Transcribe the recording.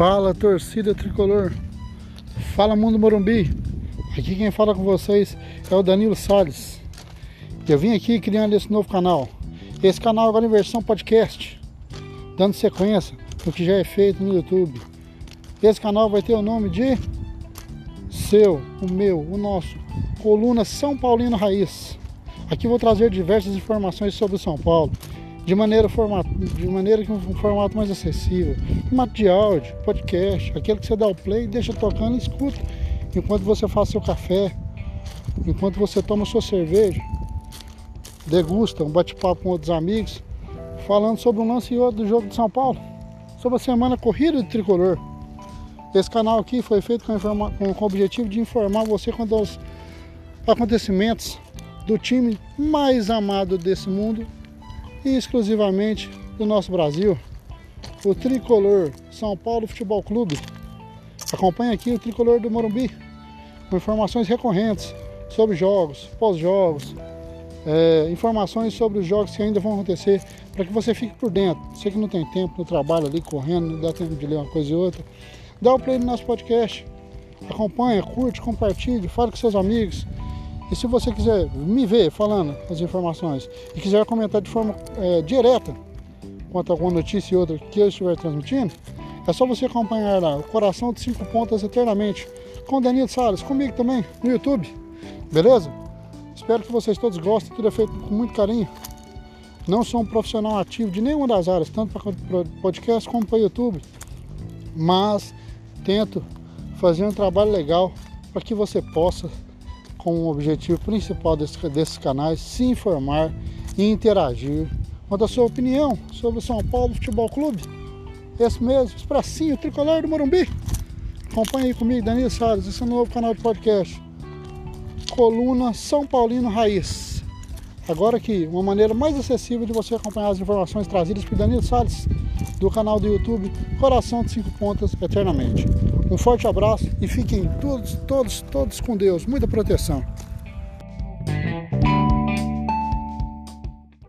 Fala torcida tricolor, fala mundo Morumbi. Aqui quem fala com vocês é o Danilo Salles. Eu vim aqui criando esse novo canal. Esse canal agora em versão podcast, dando sequência no que já é feito no YouTube. Esse canal vai ter o nome de seu, o meu, o nosso, Coluna São Paulino Raiz. Aqui vou trazer diversas informações sobre São Paulo, de maneira, formato, de maneira que um formato mais acessível. Formato de áudio, podcast, aquele que você dá o play, deixa tocando e escuta. Enquanto você faz seu café, enquanto você toma sua cerveja, degusta um bate-papo com outros amigos, falando sobre um lance e outro do jogo de São Paulo, sobre a semana corrida do tricolor. Esse canal aqui foi feito com, informa, com, o objetivo de informar você quanto aos acontecimentos do time mais amado desse mundo e exclusivamente do nosso Brasil, o Tricolor São Paulo Futebol Clube. Acompanhe aqui o Tricolor do Morumbi com informações recorrentes sobre jogos, pós-jogos, é, informações sobre os jogos que ainda vão acontecer, para que você fique por dentro. Você que não tem tempo no trabalho ali, correndo, não dá tempo de ler uma coisa e outra, dá o play no nosso podcast. Acompanha, curte, compartilhe, fale com seus amigos. E se você quiser me ver falando as informações e quiser comentar de forma é, direta quanto a alguma notícia e outra que eu estiver transmitindo, é só você acompanhar lá o Coração de Cinco Pontas Eternamente com o Danilo Salles, comigo também no YouTube. Beleza? Espero que vocês todos gostem, tudo é feito com muito carinho. Não sou um profissional ativo de nenhuma das áreas, tanto para podcast como para YouTube, mas tento fazer um trabalho legal para que você possa com o objetivo principal desse, desses canais, se informar e interagir. Manda a sua opinião sobre o São Paulo Futebol Clube. Esse mesmo, Expressinho, Tricolor do Morumbi. Acompanhe aí comigo, Danilo Salles, esse é novo canal de podcast. Coluna São Paulino Raiz. Agora aqui, uma maneira mais acessível de você acompanhar as informações trazidas por Danilo Salles, do canal do YouTube Coração de Cinco Pontas Eternamente. Um forte abraço e fiquem todos, todos, todos com Deus. Muita proteção.